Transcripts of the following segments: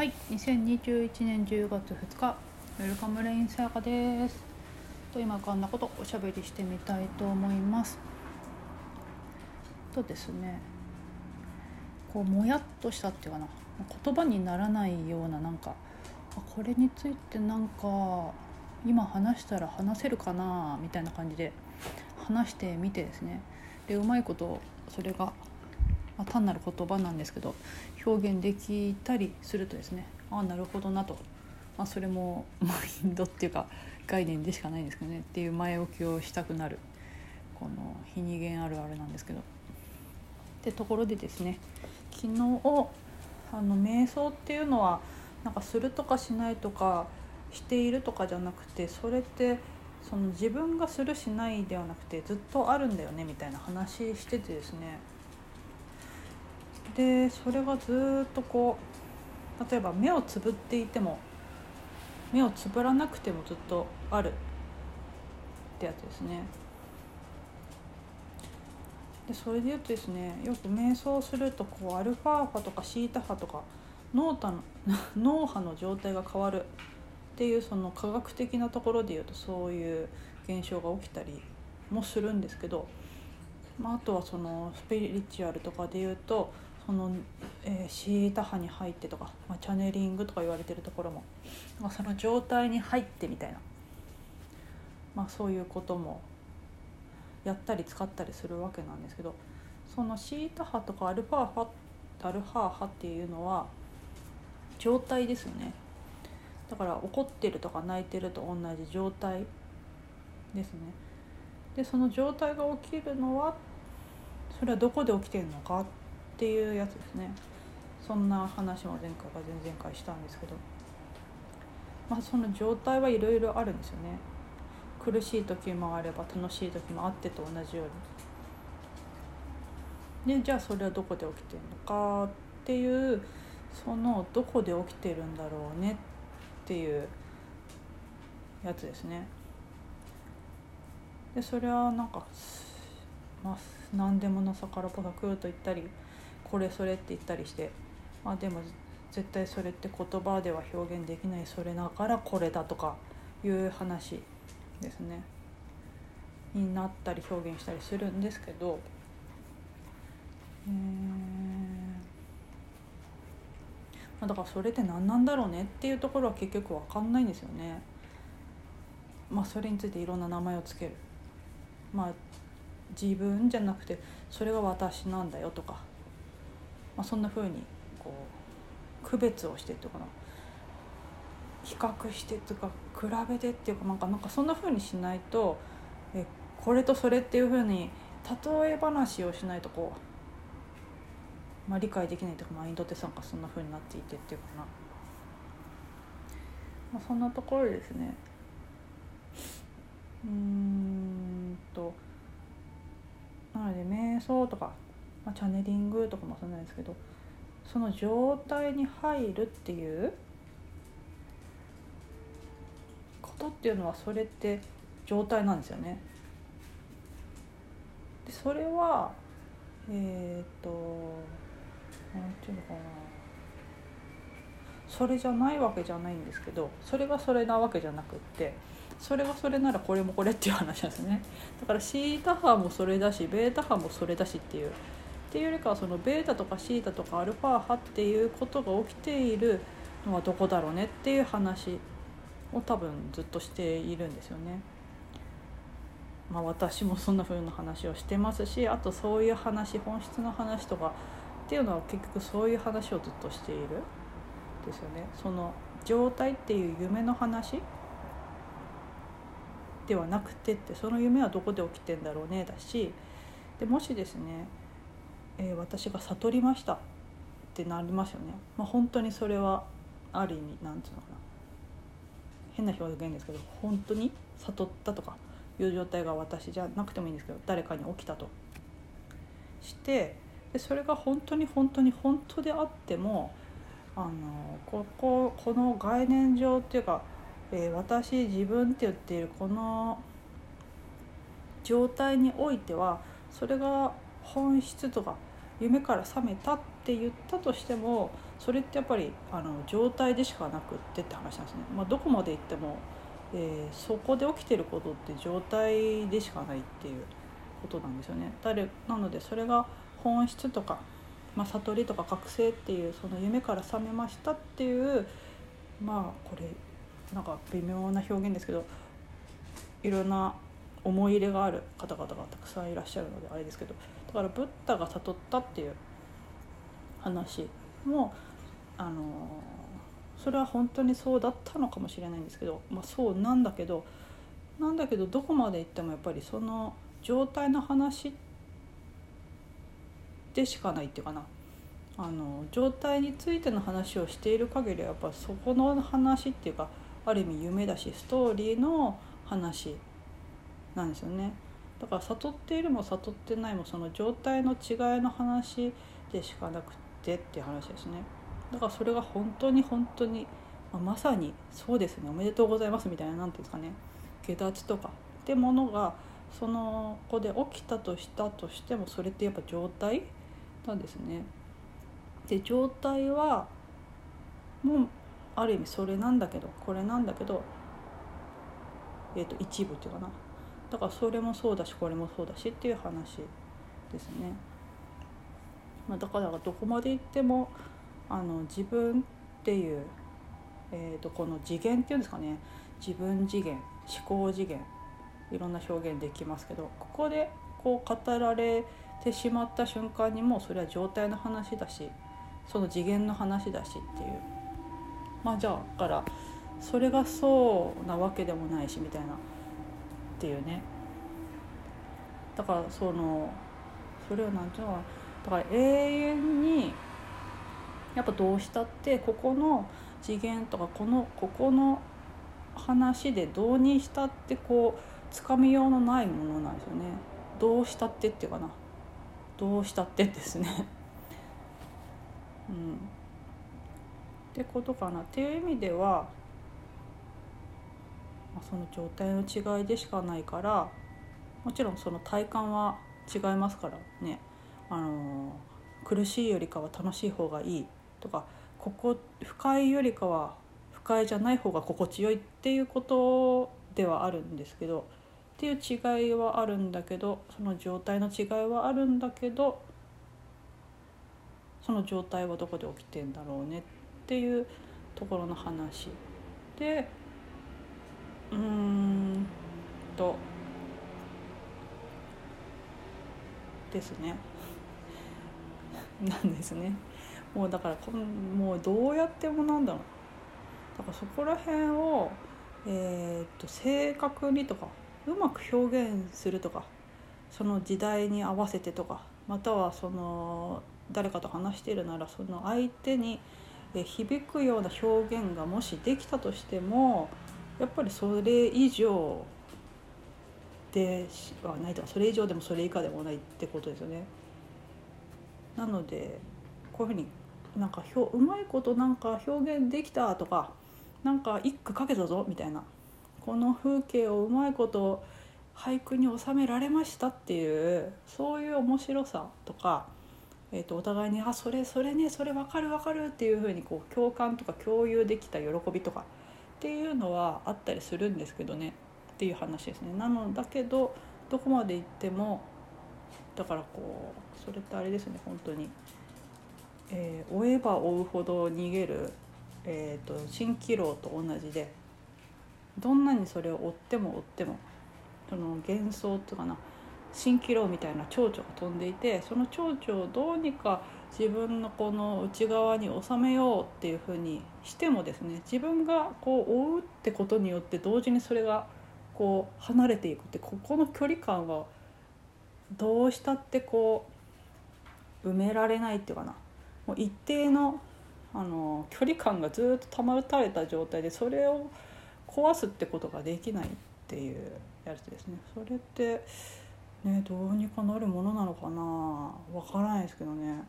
はい、2021年10月2日、 Welcome Rain さやかです。と今こんなことおしゃべりしてみたいと思います。とですね、こうもやっとしたっていうかな、言葉にならないようななんか、あこれについてなんか今話したら話せるかなみたいな感じで話してみてですね。でうまいことそれがまあ、単なる言葉なんですけど表現できたりするとですねああなるほどなと、まあ、それもマインドっていうか概念でしかないんですけどねっていう前置きをしたくなるこの非二元あるあるなんですけど。ってところでですね昨日あの瞑想っていうのはなんかするとかしないとかしているとかじゃなくてそれってその自分がするしないではなくてずっとあるんだよねみたいな話しててですねでそれがずっとこう例えば目をつぶっていても目をつぶらなくてもずっとあるってやつですね。でそれで言うとですねよく瞑想するとこうアルファ波とかシータ波とか脳波の 脳波の状態が変わるっていうその科学的なところで言うとそういう現象が起きたりもするんですけど、まあ、あとはそのスピリチュアルとかで言うとその、えー、シータ波に入ってとか、まあ、チャネリングとか言われてるところも、まあ、その状態に入ってみたいな、まあ、そういうこともやったり使ったりするわけなんですけどそのシータ波とかアルファ波アルファ波っていうのは状態ですよね。だから怒ってるとか泣いてると同じ状態ですね。でその状態が起きるのはそれはどこで起きてるのかっていうやつですね。そんな話も前回か前々回したんですけど。まあその状態はいろいろあるんですよね。苦しい時もあれば楽しい時もあってと同じように。でじゃあそれはどこで起きてるのかっていうそのどこで起きてるんだろうねっていうやつですね。でそれはなんかまあ何でもの逆らばが来ると言ったりこれそれって言ったりしてまあでも絶対それって言葉では表現できないそれだからこれだとかいう話ですねになったり表現したりするんですけどえー、だからそれって何なんだろうねっていうところは結局分かんないんですよね。まあそれについていろんな名前をつける。まあ自分じゃなくてそれが私なんだよとか、まあ、そんな風にこう区別をしてっていうかな。比較してっていうか比べてっていうかなんかなんかそんな風にしないとえこれとそれっていう風に例え話をしないとこう、まあ、理解できないというかマインドってなんかそんな風になっていてっていうかな、まあ、そんなところですね。うんとなので瞑想とか、まあ、チャネリングとかもそうなんですけどその状態に入るっていうことっていうのはそれって状態なんですよね。でそれはえっ、ー、と何て言うのかなそれじゃないわけじゃないんですけどそれがそれなわけじゃなくってそれがそれならこれもこれっていう話なんですねだからシータ波もそれだしベータ波もそれだしっていうっていうよりかはそのベータとかシータとかアルファ波っていうことが起きているのはどこだろうねっていう話を多分ずっとしているんですよね。まあ、私もそんな風な話をしてますしあとそういう話本質の話とかっていうのは結局そういう話をずっとしているですよね。その状態っていう夢の話ではなくてってその夢はどこで起きてんだろうねだしでもしですね、えー、私が悟りましたってなりますよね、まあ、本当にそれはある意味なんつうのかな。変な表現ですけど本当に悟ったとかいう状態が私じゃなくてもいいんですけど誰かに起きたと。してでそれが本当に本当に本当であってもあのこここの概念上っていうかえー、私自分って言っているこの状態においてはそれが本質とか夢から覚めたって言ったとしてもそれってやっぱりあの状態でしかなくってって話なんですね。まあ、どこまで行っても、えー、そこで起きてることって状態でしかないっていうことなんですよね。誰なのでそれが本質とか、まあ、悟りとか覚醒っていうその夢から覚めましたっていうまあこれなんか微妙な表現ですけどいろんな思い入れがある方々がたくさんいらっしゃるのであれですけどだからブッダが悟ったっていう話もあのそれは本当にそうだったのかもしれないんですけど、まあ、そうなんだけどなんだけどどこまで行ってもやっぱりその状態の話でしかないっていうかな。あの状態についての話をしている限りはやっぱそこの話っていうかある意味夢だしストーリーの話なんですよね。だから悟っているも悟ってないもその状態の違いの話でしかなくてっていう話ですね。だからそれが本当に本当に、まあ、まさにそうですね。おめでとうございますみたいな何ていうんですかね。下脱とかってものがその子で起きたとしたとしてもそれってやっぱ状態なんですね。で状態はもうある意味それなんだけどこれなんだけど、えー、と一部っていうかな。だからそれもそうだしこれもそうだしっていう話ですね。まあ、だからどこまで行ってもあの自分っていう、えー、とこの次元っていうんですかね。自分次元思考次元いろんな表現できますけどここでこう語られてしまった瞬間にもうそれは状態の話だしその次元の話だしっていう。まあじゃあからそれがそうなわけでもないしみたいな。っていうね。だからそのそれを何ていうのかな。だから永遠にやっぱどうしたってここの次元とかこのここの話でどうにしたってこうつかみようのないものなんですよね。どうしたってっていうかな。どうしたってですね。うん。ってことかな。っていう意味では、その状態の違いでしかないからもちろんその体感は違いますからね。あの苦しいよりかは楽しい方がいいとかここ不快よりかは不快じゃない方が心地よいっていうことではあるんですけどっていう違いはあるんだけどその状態の違いはあるんだけどその状態はどこで起きてんだろうねっていうところの話でうんと。ですね。なんですね。もうだからこもうどうやってもなんだろう。だからそこら辺をえー、っと正確にとかうまく表現するとかその時代に合わせてとかまたはその誰かと話しているならその相手に響くような表現がもしできたとしてもやっぱりそれ以上ではないとかそれ以上でもそれ以下でもないってことですよね。なのでこういうふうになんかうまいことなんか表現できたとかなんか一句書けたぞみたいなこの風景をうまいこと俳句に収められましたっていうそういう面白さとか、えー、とお互いに「あそれそれねそれ分かる分かる」っていうふうにこう共感とか共有できた喜びとかっていうのはあったりするんですけどねっていう話ですね。なのだけどどこまで行ってもだからこうそれってあれですね本当に、えー、追えば追うほど逃げる、えーと、と蜃気楼と同じでどんなにそれを追っても追ってもその幻想っていうかな蜃気楼みたいな蝶々が飛んでいてその蝶々をどうにか自分のこの内側に収めようっていうふうにしてもですね自分がこう追うってことによって同時にそれがこう離れていくってここの距離感はどうしたってこう埋められないっていうかな。もう一定のあの距離感がずっと保たれた状態でそれを壊すってことができないっていうやつですね。それってねどうにかなるものなのかな。わからないですけどね。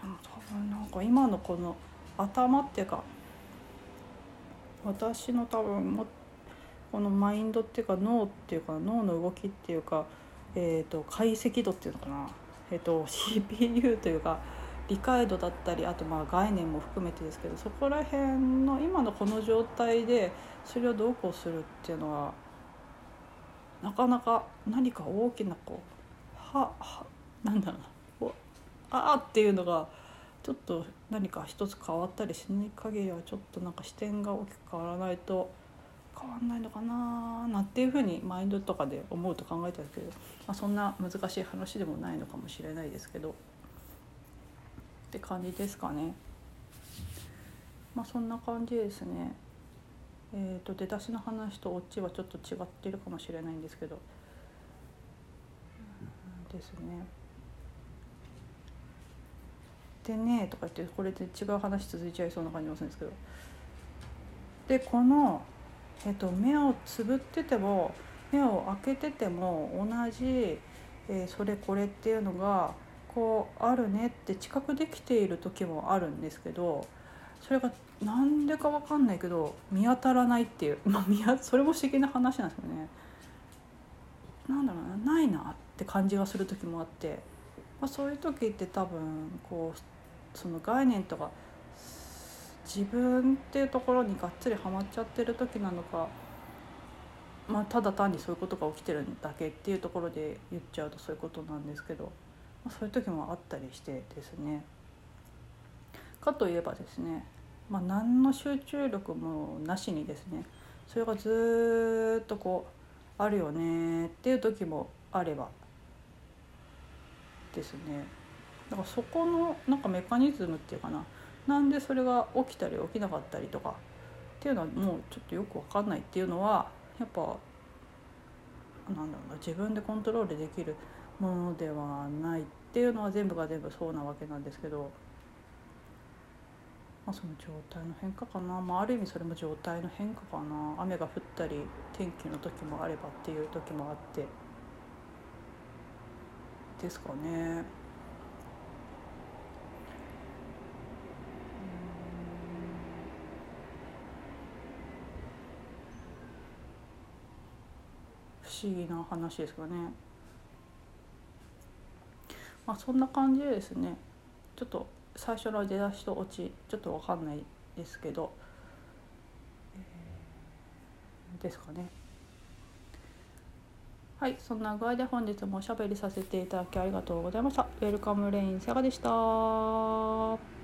多分なんか今のこの頭っていうか私の多分もこのマインドっていうか脳っていうか脳の動きっていうか、えーと、解析度っていうのかな。えっと、CPU というか理解度だったりあとまあ概念も含めてですけどそこら辺の今のこの状態でそれをどうこうするっていうのはなかなか何か大きなこうはは なんだろうなああっていうのがちょっと何か一つ変わったりしない限りはちょっとなんか視点が大きく変わらないと変わんないのかななんていうふうにマインドとかで思うと考えてるけど、まあ、そんな難しい話でもないのかもしれないですけどって感じですかね。まあそんな感じですね。えーと、出だしの話とオチはちょっと違ってるかもしれないんですけど、ですね。でねとか言ってこれで違う話続いちゃいそうな感じもするんですけどでこの、えーと、目をつぶってても目を開けてても同じ、えー、それこれっていうのがこうあるねって知覚できている時もあるんですけどそれがなんでか分かんないけど見当たらないっていう、まあ、見それも不思議な話なんですよね。なんだろうなないなって感じがする時もあって、まあ、そういう時って多分こうその概念とか自分っていうところにがっつりはまっちゃってる時なのか、まあ、ただ単にそういうことが起きてるんだけっていうところで言っちゃうとそういうことなんですけど、まあ、そういう時もあったりしてですね。かといえばですねまあ、何の集中力もなしにですねそれがずっとこうあるよねっていう時もあればですねだからそこのなんかメカニズムっていうかななんでそれが起きたり起きなかったりとかっていうのはもうちょっとよく分かんないっていうのはやっぱなんだろうな自分でコントロールできるものではないっていうのは全部が全部そうなわけなんですけど。まあ、その状態の変化かな、まあ、ある意味それも状態の変化かな。雨が降ったり天気の時もあればっていう時もあって。ですかね。不思議な話ですかね。まあそんな感じでですね。ちょっと最初の出だしと落ちちょっと分かんないですけど、えー、ですかね。はいそんな具合で本日もおしゃべりさせていただきありがとうございました。ウェルカムレインセガでした。